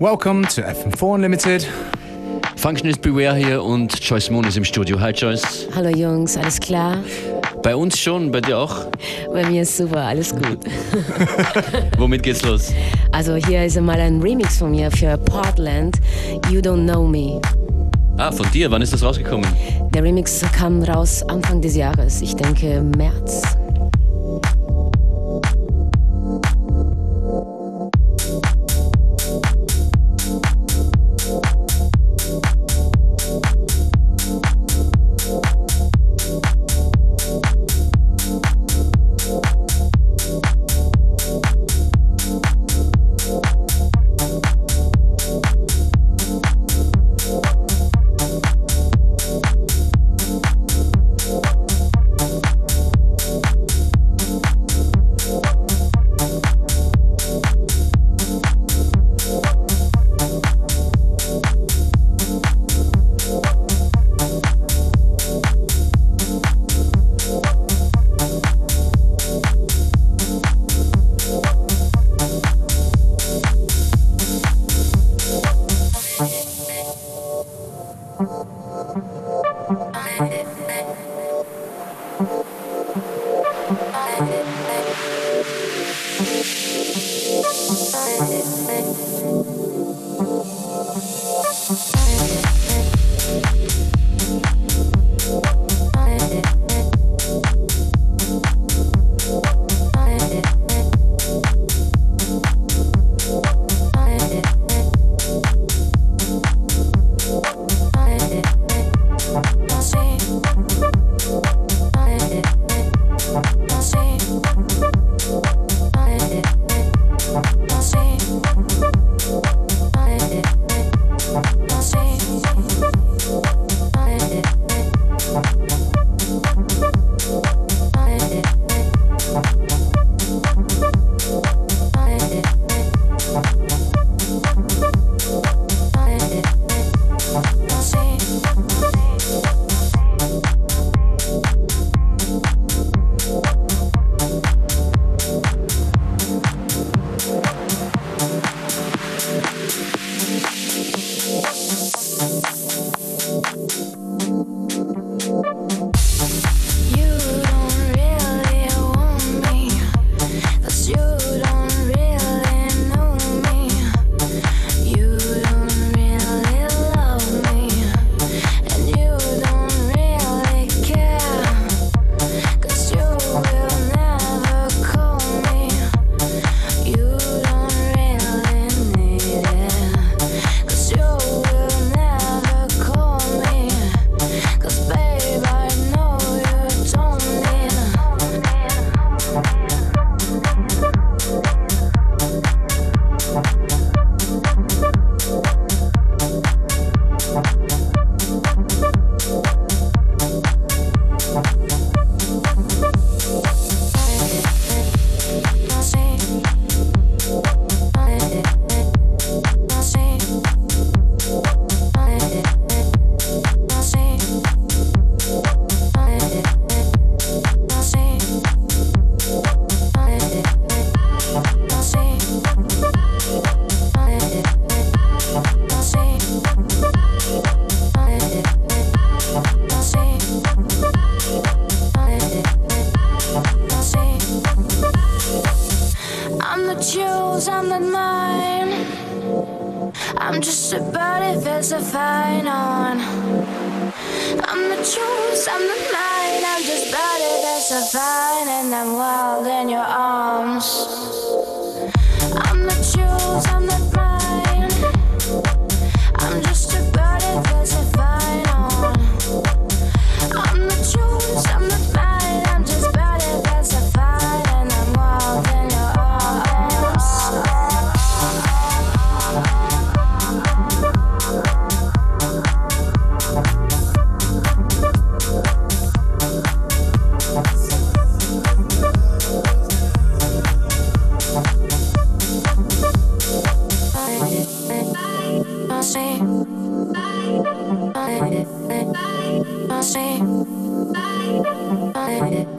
Welcome to FM4 Unlimited. Functionist Beware hier und Joyce Moon ist im Studio. Hi Joyce. Hallo Jungs, alles klar? Bei uns schon, bei dir auch? Bei mir ist super, alles gut. Womit geht's los? Also hier ist einmal ein Remix von mir für Portland, You Don't Know Me. Ah, von dir, wann ist das rausgekommen? Der Remix kam raus Anfang des Jahres, ich denke März. Thank you. Bye.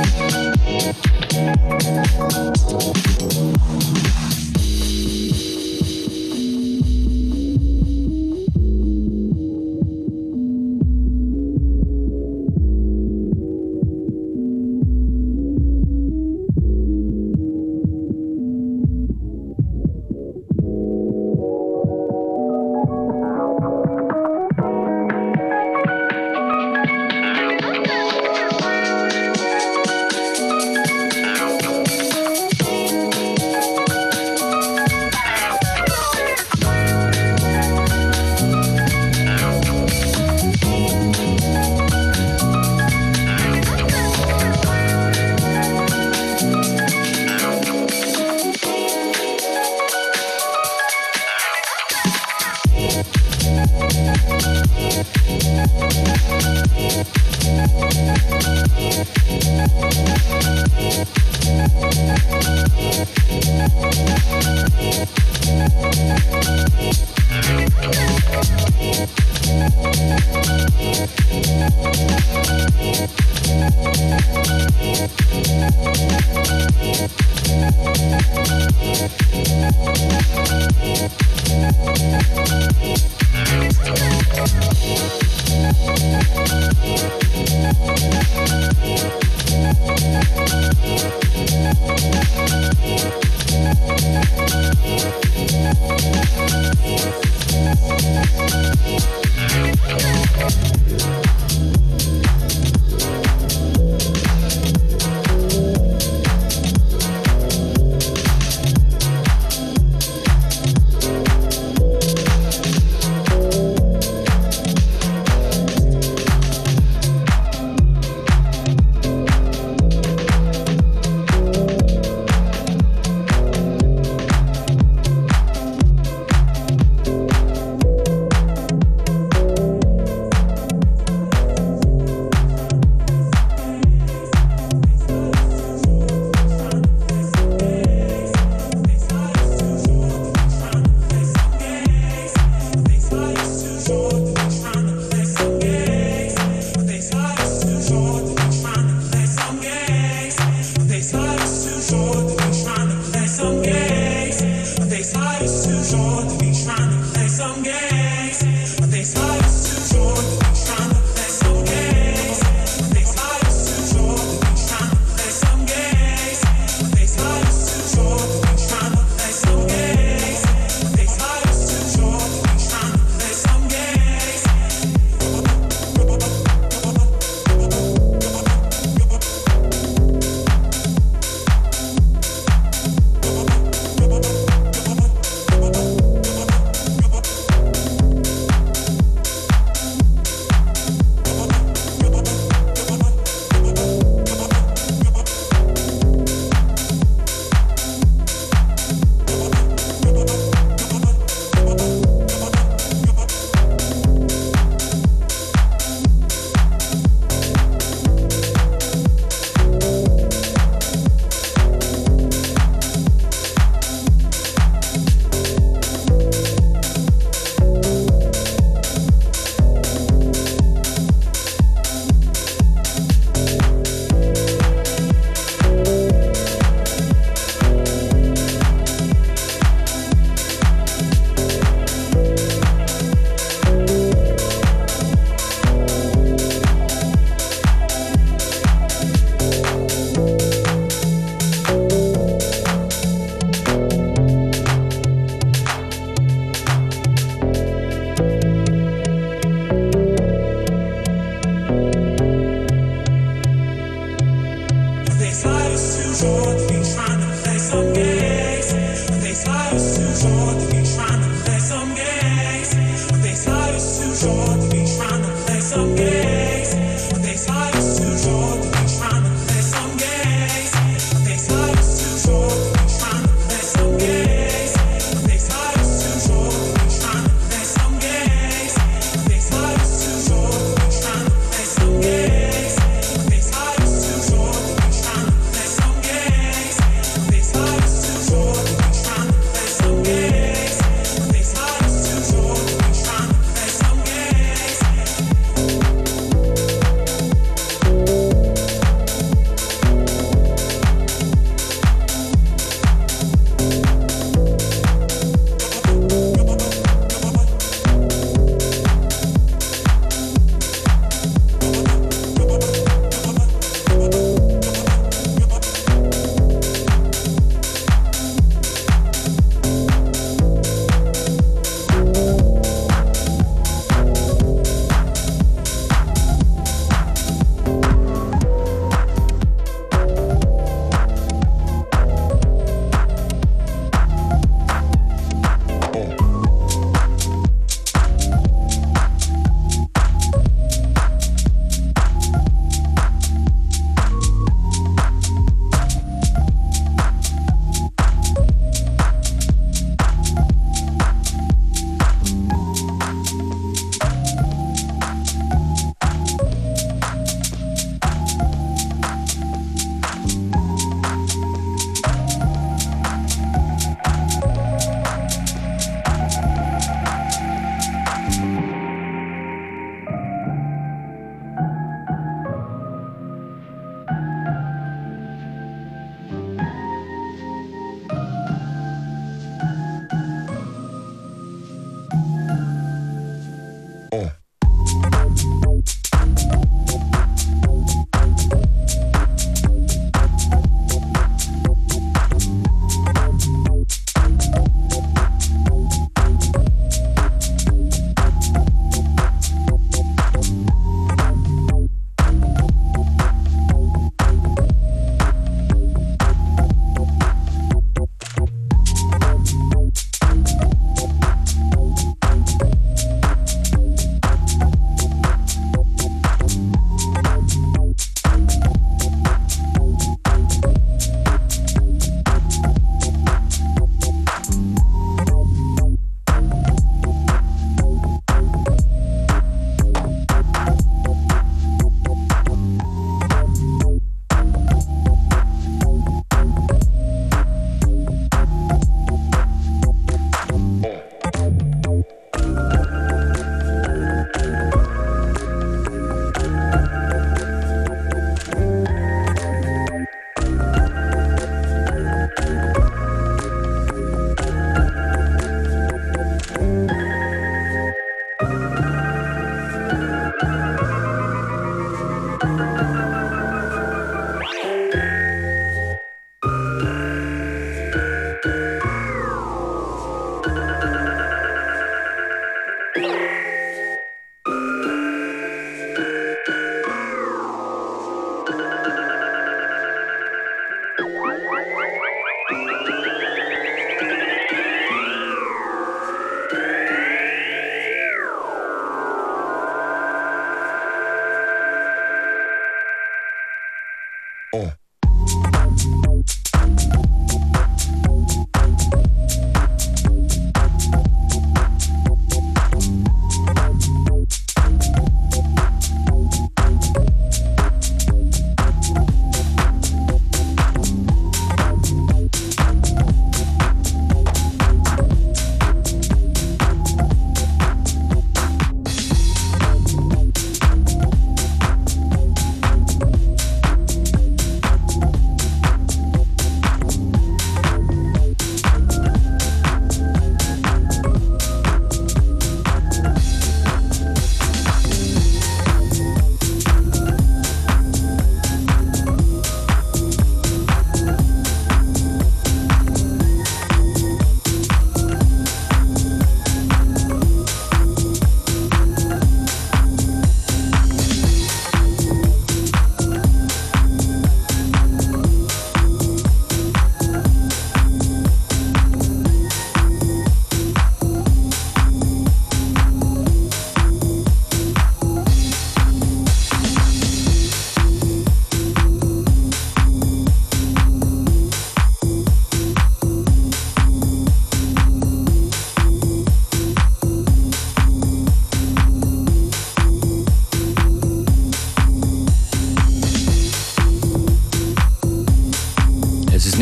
Thank you.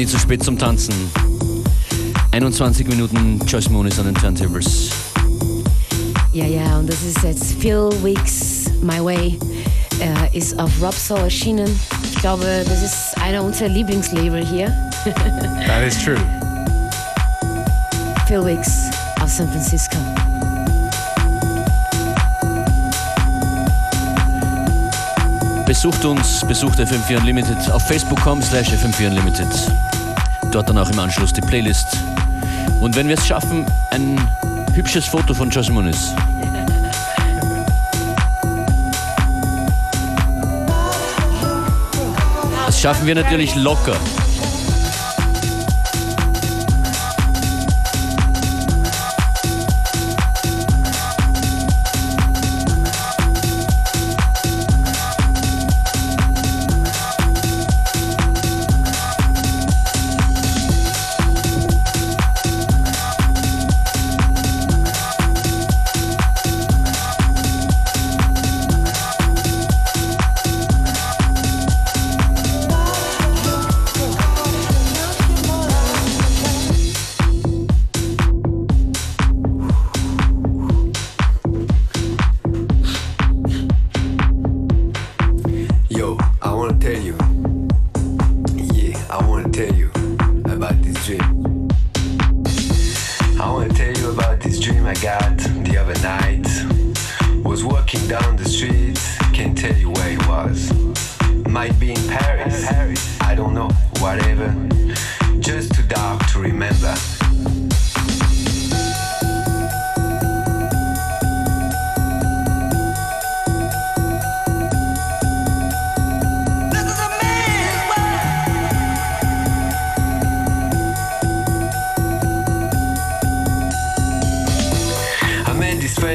Nie zu spät zum Tanzen. 21 Minuten Joyce Moonis an den Turntables. Ja, ja, und das ist jetzt Phil Weeks My Way. Äh, ist auf Rob Soul erschienen. Ich glaube, das ist einer unserer Lieblingslabel hier. That is true. Phil Weeks aus San Francisco. Besucht uns, besucht FM4 Unlimited auf facebook.com slash FM4 Unlimited. Dort dann auch im Anschluss die Playlist. Und wenn wir es schaffen, ein hübsches Foto von Joyce Muniz. Das schaffen wir natürlich locker.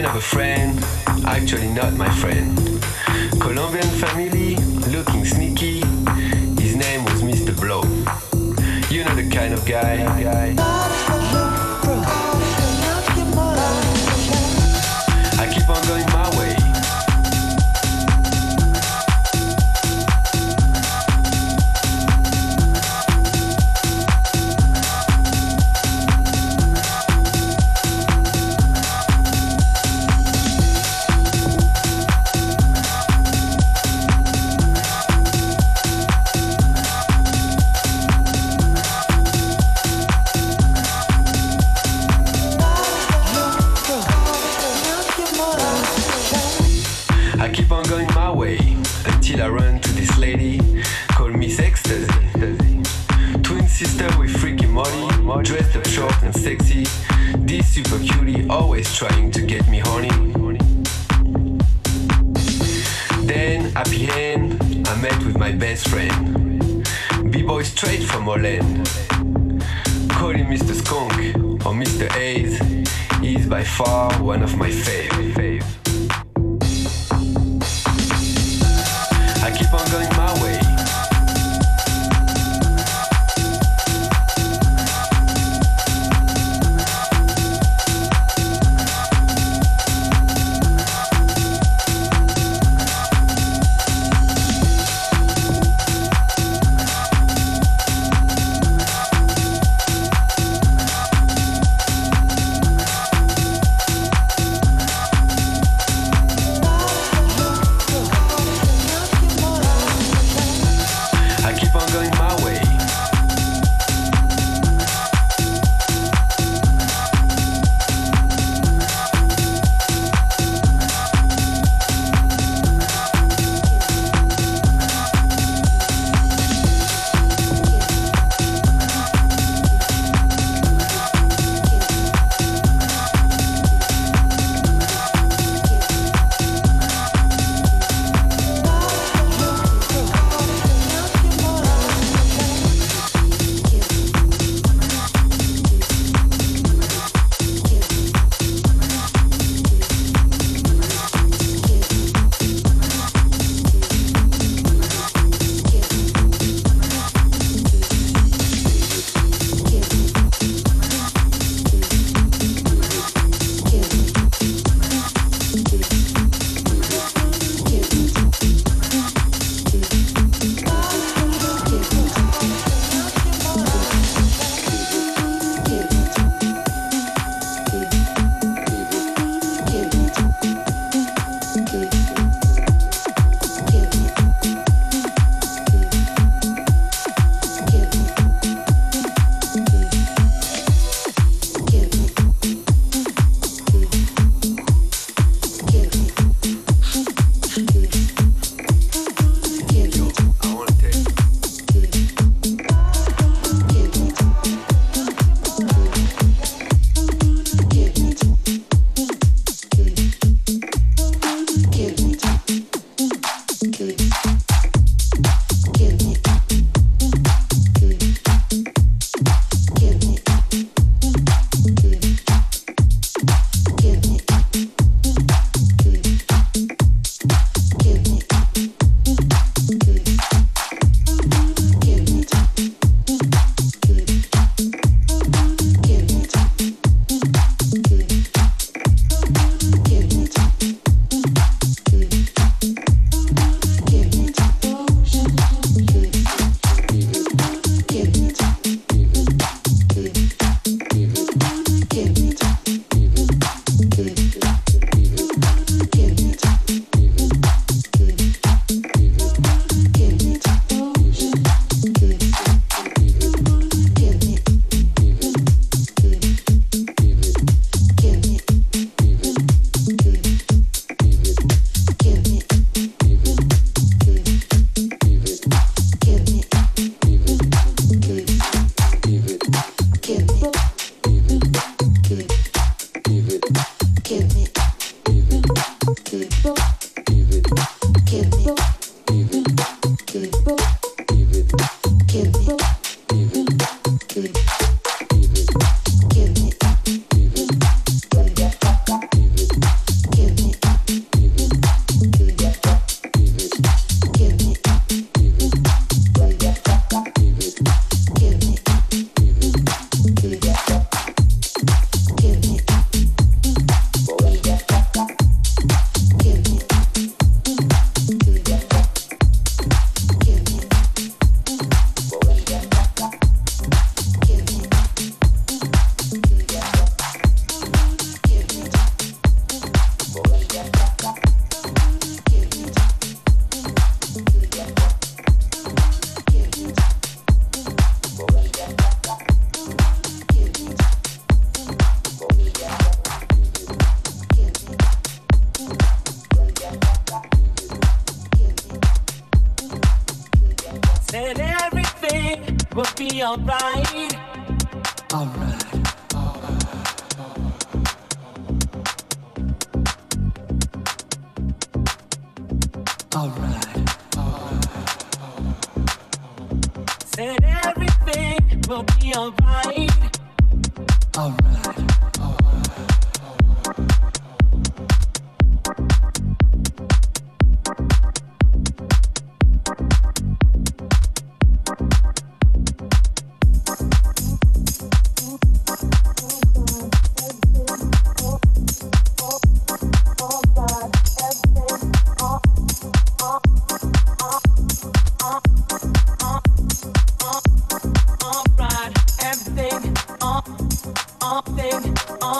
Friend of a friend, actually not my friend. Colombian family, looking sneaky. His name was Mr. Blow. You know the kind of guy. I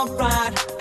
alright,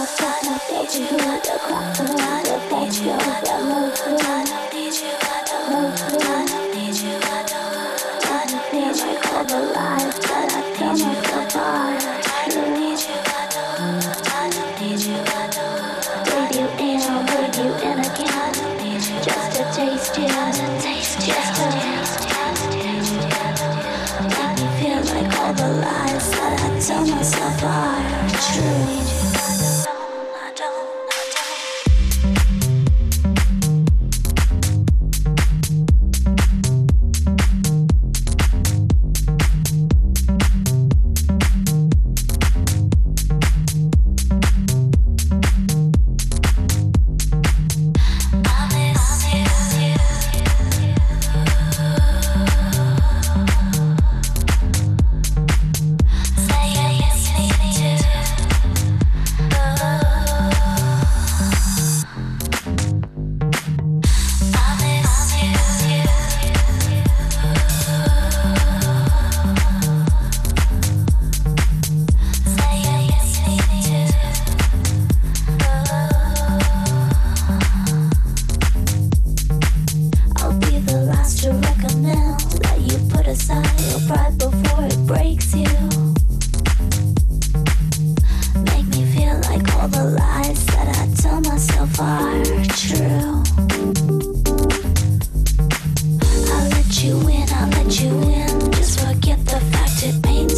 I don't need you, I don't move, I don't need you, I don't move, I don't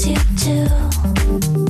you to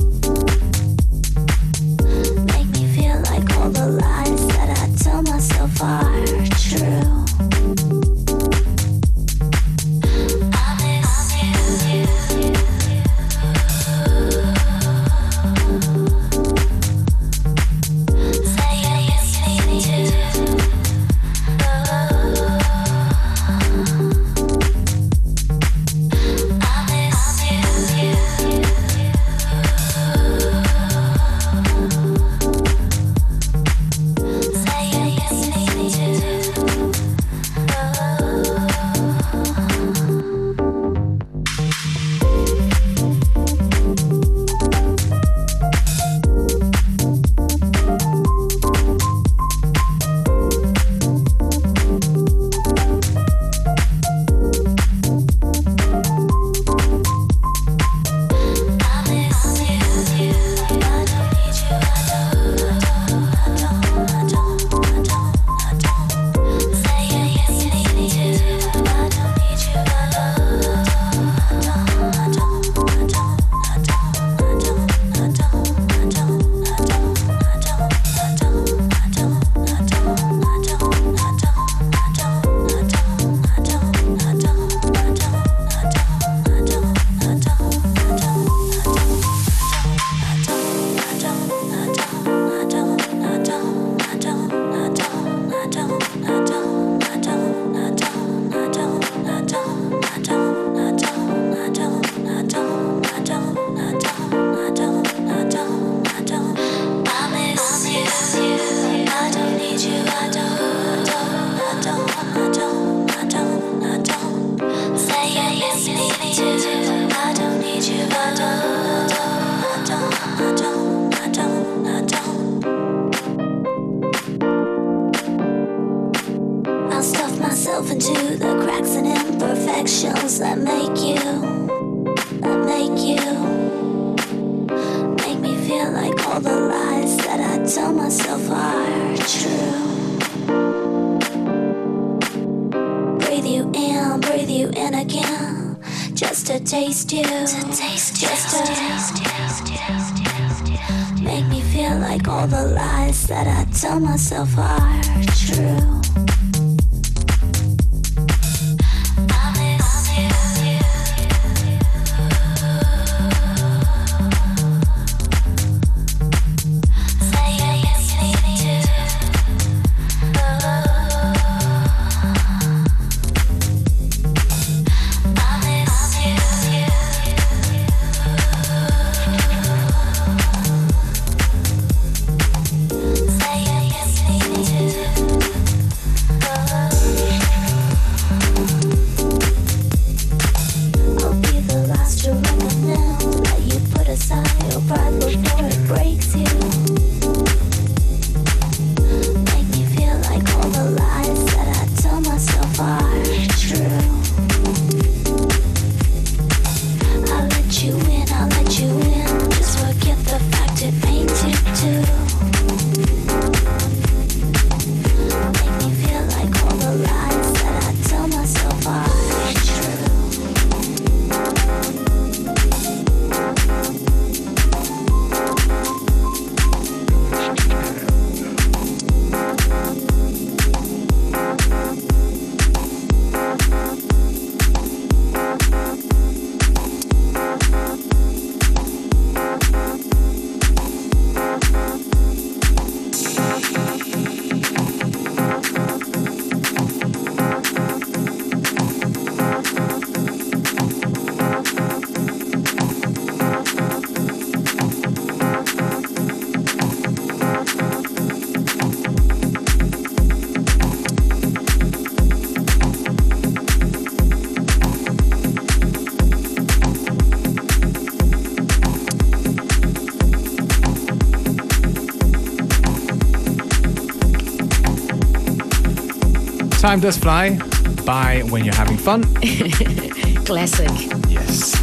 Time does fly by when you're having fun. Classic. Yes.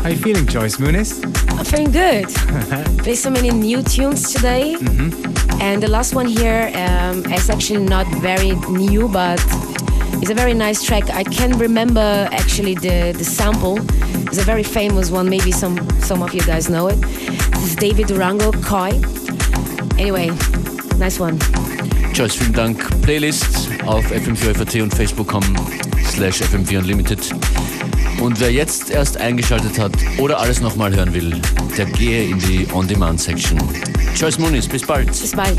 How you feeling, Joyce Muniz? I'm feeling good. Play so many new tunes today. And the last one here um, is actually not very new, but it's a very nice track. I can remember actually the, the sample. It's a very famous one. Maybe some, some of you guys know it. This is David Durango, Koi. Anyway, nice one. Joyce, vielen Dank. Playlist auf fm4 und facebook.com slash fm4 unlimited. Und wer jetzt erst eingeschaltet hat oder alles nochmal hören will, der gehe in die On-Demand-Section. Joyce Muniz, bis bald. Bis bald.